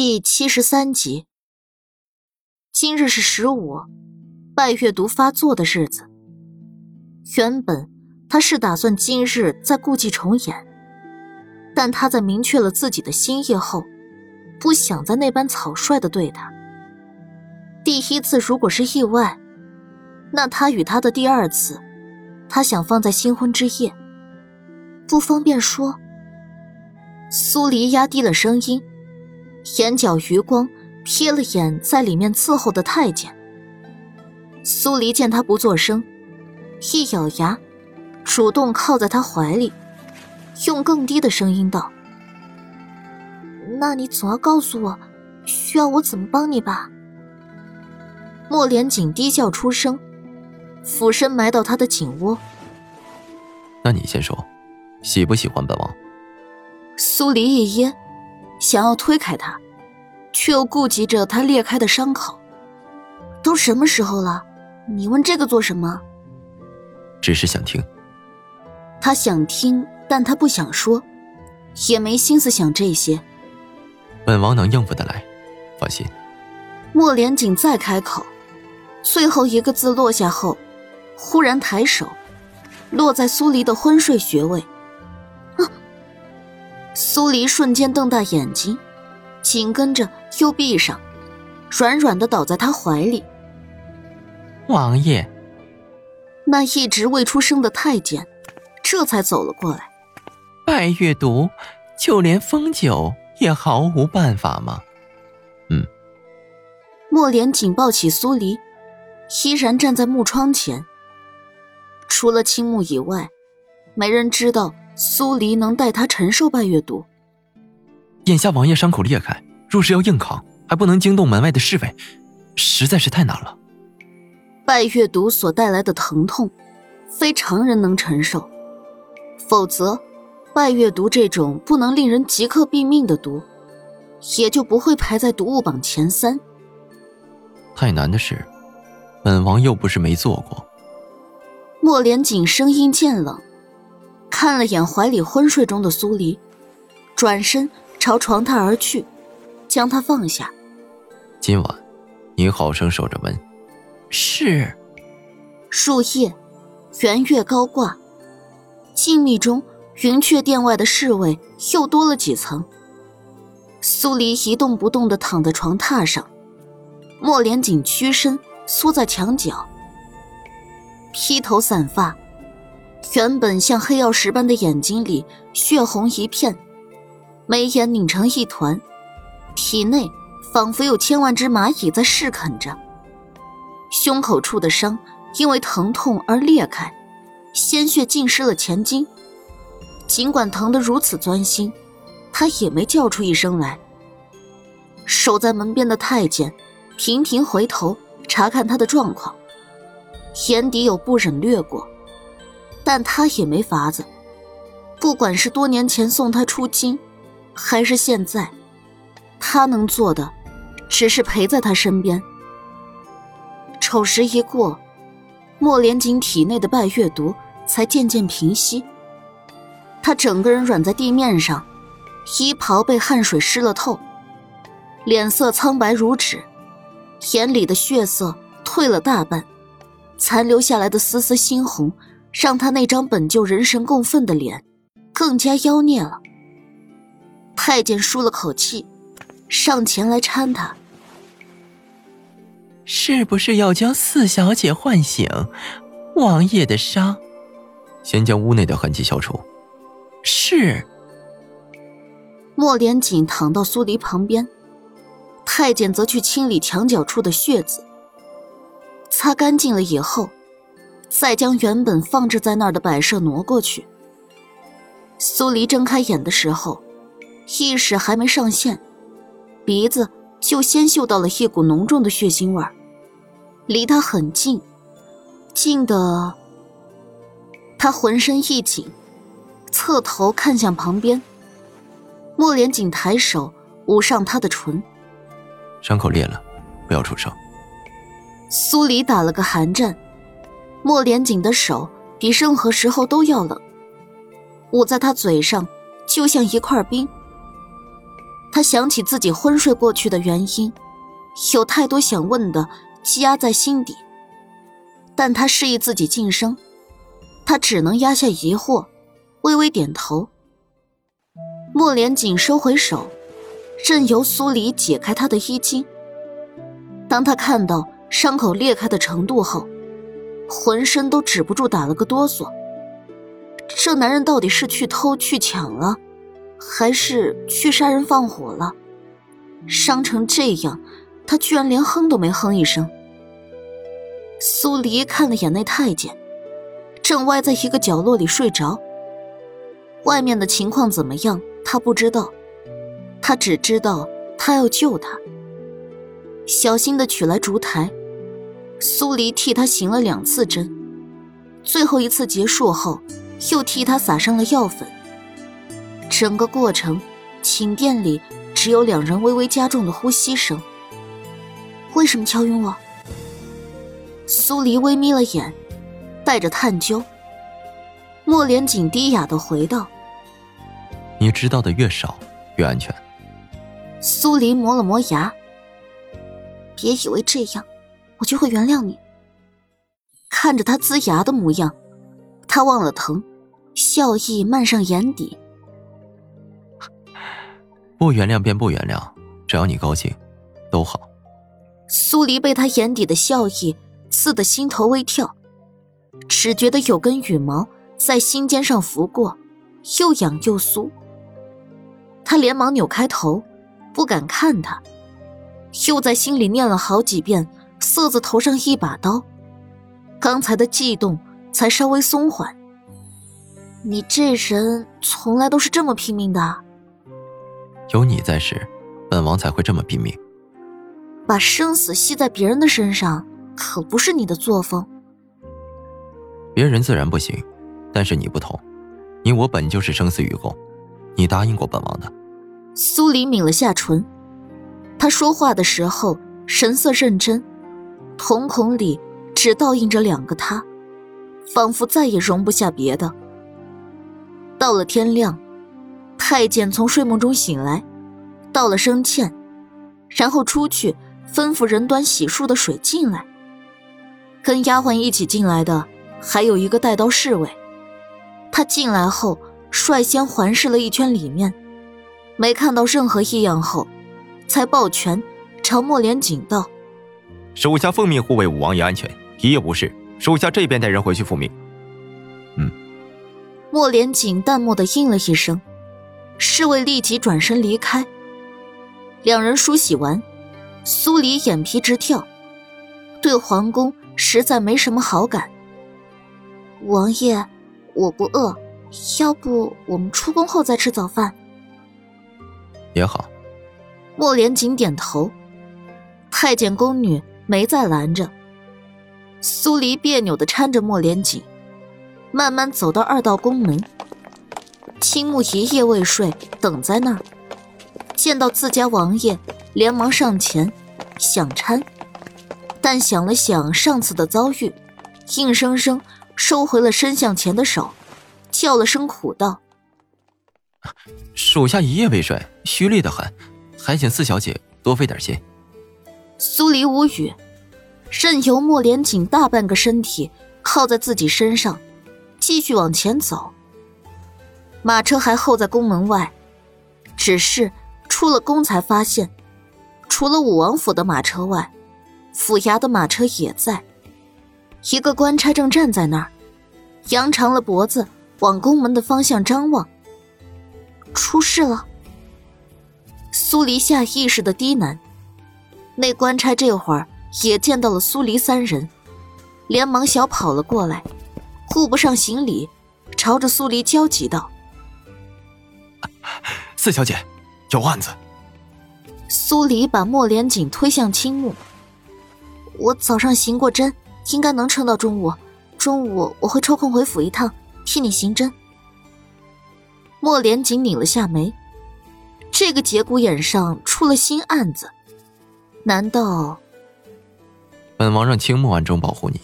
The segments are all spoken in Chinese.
第七十三集。今日是十五，拜月毒发作的日子。原本他是打算今日再故伎重演，但他在明确了自己的心意后，不想再那般草率的对他。第一次如果是意外，那他与他的第二次，他想放在新婚之夜。不方便说。苏黎压低了声音。眼角余光瞥了眼在里面伺候的太监，苏黎见他不作声，一咬牙，主动靠在他怀里，用更低的声音道：“那你总要告诉我，需要我怎么帮你吧？”莫连锦低叫出声，俯身埋到他的颈窝。那你先说，喜不喜欢本王？苏黎一噎。想要推开他，却又顾及着他裂开的伤口。都什么时候了，你问这个做什么？只是想听。他想听，但他不想说，也没心思想这些。本王能应付得来，放心。莫连锦再开口，最后一个字落下后，忽然抬手，落在苏黎的昏睡穴位。苏黎瞬间瞪大眼睛，紧跟着又闭上，软软的倒在他怀里。王爷，那一直未出声的太监，这才走了过来。拜月毒，就连封酒也毫无办法吗？嗯。莫莲紧抱起苏黎，依然站在木窗前。除了青木以外，没人知道。苏黎能带他承受拜月毒。眼下王爷伤口裂开，若是要硬扛，还不能惊动门外的侍卫，实在是太难了。拜月毒所带来的疼痛，非常人能承受。否则，拜月毒这种不能令人即刻毙命的毒，也就不会排在毒物榜前三。太难的事，本王又不是没做过。莫连锦声音渐冷。看了眼怀里昏睡中的苏黎，转身朝床榻而去，将他放下。今晚，你好生守着门。是。树叶，圆月高挂，静谧中，云雀殿外的侍卫又多了几层。苏黎一动不动地躺在床榻上，莫连锦屈身缩在墙角，披头散发。原本像黑曜石般的眼睛里血红一片，眉眼拧成一团，体内仿佛有千万只蚂蚁在噬啃着。胸口处的伤因为疼痛而裂开，鲜血浸湿了前襟。尽管疼得如此钻心，他也没叫出一声来。守在门边的太监频频回头查看他的状况，眼底有不忍掠过。但他也没法子，不管是多年前送他出京，还是现在，他能做的，只是陪在他身边。丑时一过，莫连锦体内的拜月毒才渐渐平息。他整个人软在地面上，衣袍被汗水湿了透，脸色苍白如纸，眼里的血色褪了大半，残留下来的丝丝猩红。让他那张本就人神共愤的脸，更加妖孽了。太监舒了口气，上前来搀他：“是不是要将四小姐唤醒？王爷的伤，先将屋内的痕迹消除。”是。莫连锦躺到苏黎旁边，太监则去清理墙角处的血渍。擦干净了以后。再将原本放置在那儿的摆设挪过去。苏黎睁开眼的时候，意识还没上线，鼻子就先嗅到了一股浓重的血腥味儿，离他很近，近的他浑身一紧，侧头看向旁边。莫连锦抬手捂上他的唇，伤口裂了，不要出声。苏黎打了个寒战。莫连锦的手比任何时候都要冷，捂在他嘴上，就像一块冰。他想起自己昏睡过去的原因，有太多想问的积压在心底。但他示意自己晋升，他只能压下疑惑，微微点头。莫连锦收回手，任由苏黎解开他的衣襟。当他看到伤口裂开的程度后，浑身都止不住打了个哆嗦。这男人到底是去偷去抢了，还是去杀人放火了？伤成这样，他居然连哼都没哼一声。苏黎看了眼那太监，正歪在一个角落里睡着。外面的情况怎么样，他不知道，他只知道他要救他。小心的取来烛台，苏黎替他行了两次针，最后一次结束后，又替他撒上了药粉。整个过程，寝殿里只有两人微微加重的呼吸声。为什么敲晕我？苏黎微眯了眼，带着探究。莫连锦低哑的回道：“你知道的越少，越安全。”苏黎磨了磨牙，别以为这样，我就会原谅你。看着他龇牙的模样，他忘了疼，笑意漫上眼底。不原谅便不原谅，只要你高兴，都好。苏黎被他眼底的笑意。刺得心头微跳，只觉得有根羽毛在心尖上拂过，又痒又酥。他连忙扭开头，不敢看他，又在心里念了好几遍“色子头上一把刀”，刚才的悸动才稍微松缓。你这人从来都是这么拼命的。有你在时，本王才会这么拼命。把生死系在别人的身上。可不是你的作风。别人自然不行，但是你不同，你我本就是生死与共，你答应过本王的。苏黎抿了下唇，他说话的时候神色认真，瞳孔里只倒映着两个他，仿佛再也容不下别的。到了天亮，太监从睡梦中醒来，道了声歉，然后出去吩咐人端洗漱的水进来。跟丫鬟一起进来的还有一个带刀侍卫，他进来后率先环视了一圈里面，没看到任何异样后，才抱拳朝莫莲锦道：“属下奉命护卫五王爷安全，一夜无事。手下这边带人回去复命。”嗯。莫连锦淡漠的应了一声，侍卫立即转身离开。两人梳洗完，苏黎眼皮直跳，对皇宫。实在没什么好感。王爷，我不饿，要不我们出宫后再吃早饭？也好。莫连锦点头。太监宫女没再拦着。苏黎别扭的搀着莫连锦，慢慢走到二道宫门。青木一夜未睡，等在那儿，见到自家王爷，连忙上前，想搀。但想了想上次的遭遇，硬生生收回了伸向前的手，叫了声苦道：“属下一夜未睡，虚累的很，还请四小姐多费点心。”苏黎无语，任由莫连锦大半个身体靠在自己身上，继续往前走。马车还候在宫门外，只是出了宫才发现，除了武王府的马车外。府衙的马车也在，一个官差正站在那儿，扬长了脖子往宫门的方向张望。出事了！苏黎下意识的低喃。那官差这会儿也见到了苏黎三人，连忙小跑了过来，顾不上行礼，朝着苏黎焦急道：“四小姐，有案子。”苏黎把莫连锦推向青木。我早上行过针，应该能撑到中午。中午我会抽空回府一趟，替你行针。莫连锦拧了下眉，这个节骨眼上出了新案子，难道？本王让青木暗中保护你。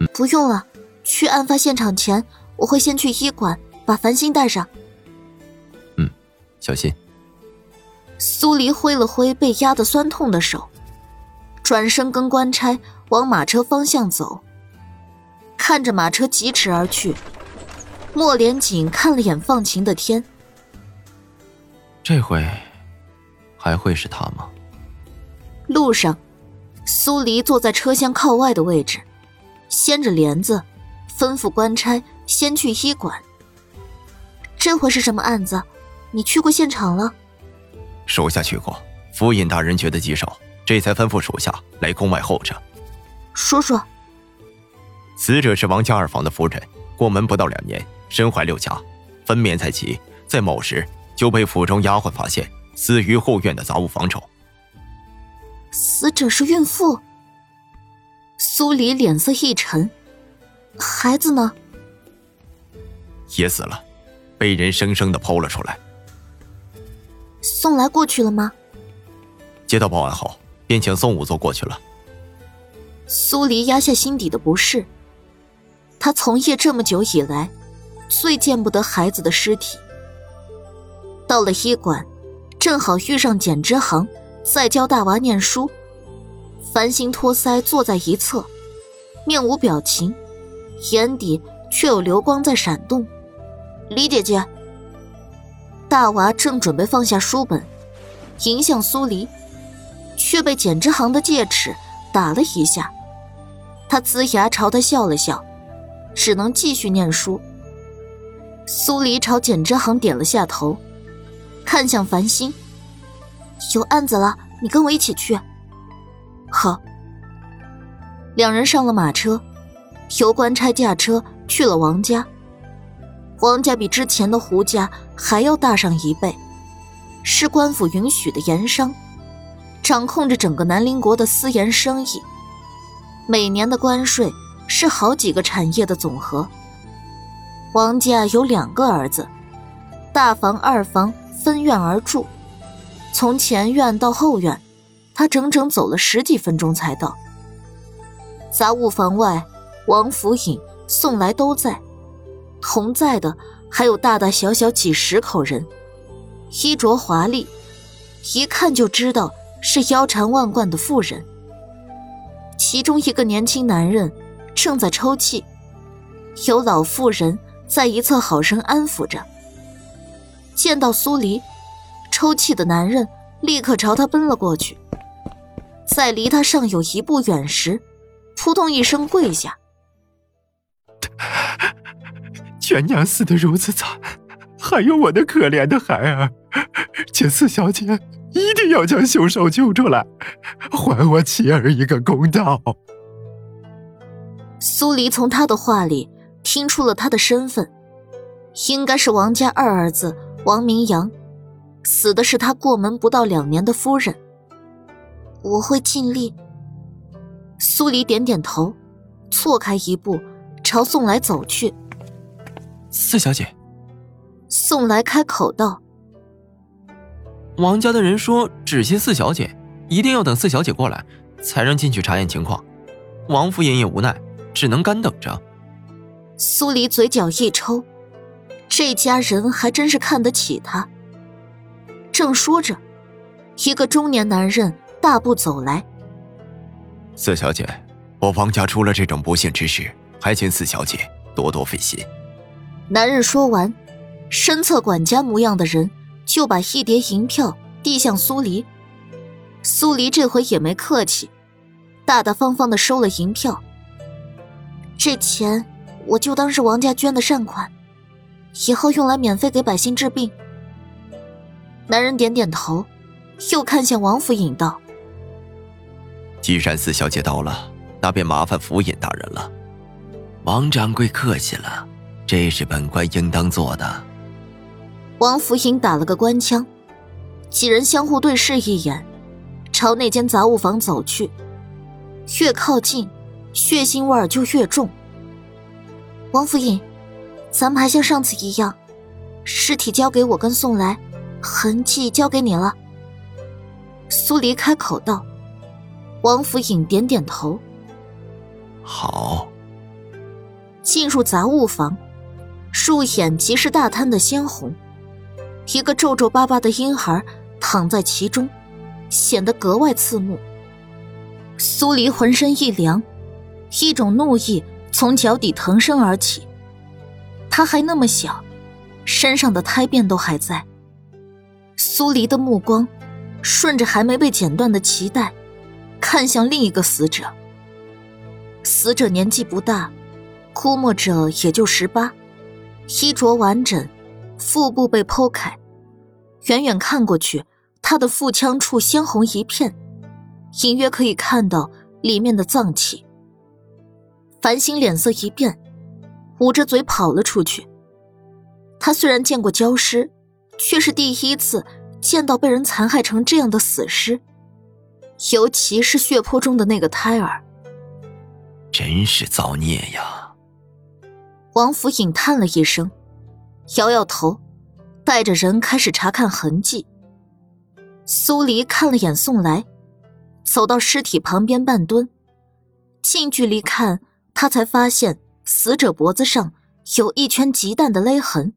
嗯，不用了。去案发现场前，我会先去医馆把繁星带上。嗯，小心。苏黎挥了挥被压得酸痛的手，转身跟官差往马车方向走。看着马车疾驰而去，莫连锦看了眼放晴的天。这回还会是他吗？路上，苏黎坐在车厢靠外的位置，掀着帘子，吩咐官差先去医馆。这回是什么案子？你去过现场了？属下去过，府尹大人觉得棘手，这才吩咐属下来宫外候着。说说。死者是王家二房的夫人，过门不到两年，身怀六甲，分娩在即，在某时就被府中丫鬟发现死于后院的杂物房中。死者是孕妇。苏黎脸色一沉，孩子呢？也死了，被人生生的剖了出来。送来过去了吗？接到报案后，便请宋仵作过去了。苏黎压下心底的不适。他从业这么久以来，最见不得孩子的尸体。到了医馆，正好遇上简之行在教大娃念书，繁星托腮坐在一侧，面无表情，眼底却有流光在闪动。李姐姐，大娃正准备放下书本，迎向苏黎，却被简之行的戒尺打了一下。他呲牙朝他笑了笑。只能继续念书。苏黎朝简之行点了下头，看向繁星：“有案子了，你跟我一起去。”好。两人上了马车，由官差驾车去了王家。王家比之前的胡家还要大上一倍，是官府允许的盐商，掌控着整个南陵国的私盐生意，每年的关税。是好几个产业的总和。王家有两个儿子，大房、二房分院而住，从前院到后院，他整整走了十几分钟才到。杂物房外，王府尹、宋来都在，同在的还有大大小小几十口人，衣着华丽，一看就知道是腰缠万贯的妇人。其中一个年轻男人。正在抽泣，有老妇人在一侧好生安抚着。见到苏黎，抽泣的男人立刻朝他奔了过去，在离他尚有一步远时，扑通一声跪下：“全娘死的如此惨，还有我的可怜的孩儿，请四小姐一定要将凶手救出来，还我妻儿一个公道。”苏黎从他的话里听出了他的身份，应该是王家二儿子王明阳，死的是他过门不到两年的夫人。我会尽力。苏黎点点头，错开一步，朝宋来走去。四小姐，宋来开口道：“王家的人说只信四小姐，一定要等四小姐过来，才让进去查验情况。王夫人也无奈。”只能干等着。苏黎嘴角一抽，这家人还真是看得起他。正说着，一个中年男人大步走来。四小姐，我王家出了这种不幸之事，还请四小姐多多费心。男人说完，身侧管家模样的人就把一叠银票递向苏黎。苏黎这回也没客气，大大方方的收了银票。这钱我就当是王家捐的善款，以后用来免费给百姓治病。男人点点头，又看向王府尹道：“既然四小姐到了，那便麻烦府尹大人了。”王掌柜客气了，这是本官应当做的。王府尹打了个官腔，几人相互对视一眼，朝那间杂物房走去。越靠近。血腥味儿就越重。王府尹，咱们还像上次一样，尸体交给我跟宋来，痕迹交给你了。苏黎开口道。王府尹点点头。好。进入杂物房，入眼即是大滩的鲜红，一个皱皱巴巴的婴孩躺在其中，显得格外刺目。苏黎浑身一凉，一种怒意从脚底腾升而起。他还那么小，身上的胎便都还在。苏黎的目光顺着还没被剪断的脐带，看向另一个死者。死者年纪不大，估摸着也就十八，衣着完整，腹部被剖开，远远看过去，他的腹腔处鲜红一片。隐约可以看到里面的脏器。繁星脸色一变，捂着嘴跑了出去。他虽然见过焦尸，却是第一次见到被人残害成这样的死尸，尤其是血泊中的那个胎儿。真是造孽呀！王府隐叹了一声，摇摇头，带着人开始查看痕迹。苏黎看了眼宋来。走到尸体旁边半蹲，近距离看，他才发现死者脖子上有一圈极淡的勒痕。